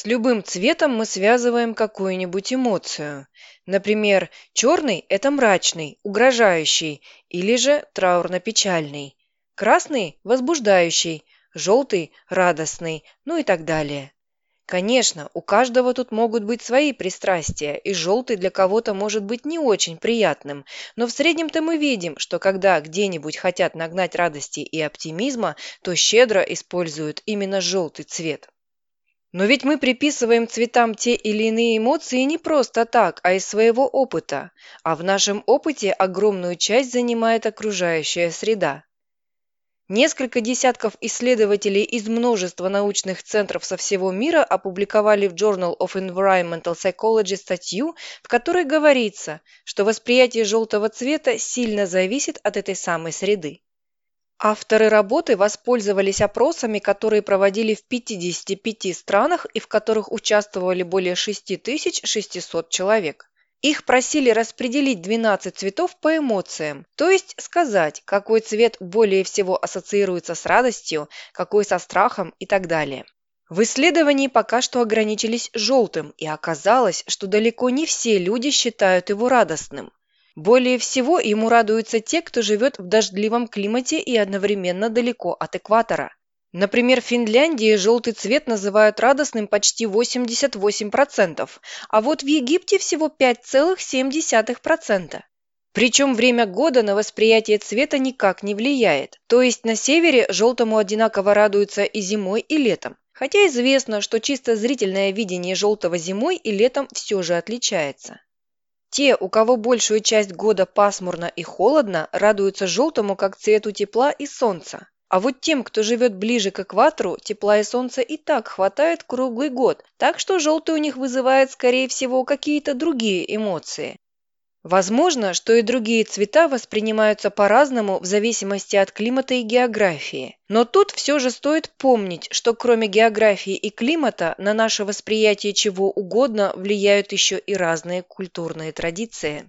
С любым цветом мы связываем какую-нибудь эмоцию. Например, черный – это мрачный, угрожающий, или же траурно-печальный. Красный – возбуждающий, желтый – радостный, ну и так далее. Конечно, у каждого тут могут быть свои пристрастия, и желтый для кого-то может быть не очень приятным, но в среднем-то мы видим, что когда где-нибудь хотят нагнать радости и оптимизма, то щедро используют именно желтый цвет. Но ведь мы приписываем цветам те или иные эмоции не просто так, а из своего опыта, а в нашем опыте огромную часть занимает окружающая среда. Несколько десятков исследователей из множества научных центров со всего мира опубликовали в Journal of Environmental Psychology статью, в которой говорится, что восприятие желтого цвета сильно зависит от этой самой среды. Авторы работы воспользовались опросами, которые проводили в 55 странах и в которых участвовали более 6600 человек. Их просили распределить 12 цветов по эмоциям, то есть сказать, какой цвет более всего ассоциируется с радостью, какой со страхом и так далее. В исследовании пока что ограничились желтым, и оказалось, что далеко не все люди считают его радостным. Более всего ему радуются те, кто живет в дождливом климате и одновременно далеко от экватора. Например, в Финляндии желтый цвет называют радостным почти 88%, а вот в Египте всего 5,7%. Причем время года на восприятие цвета никак не влияет. То есть на севере желтому одинаково радуются и зимой, и летом. Хотя известно, что чисто зрительное видение желтого зимой и летом все же отличается. Те, у кого большую часть года пасмурно и холодно, радуются желтому как цвету тепла и солнца. А вот тем, кто живет ближе к экватору, тепла и солнца и так хватает круглый год, так что желтый у них вызывает, скорее всего, какие-то другие эмоции. Возможно, что и другие цвета воспринимаются по-разному в зависимости от климата и географии. Но тут все же стоит помнить, что кроме географии и климата на наше восприятие чего угодно влияют еще и разные культурные традиции.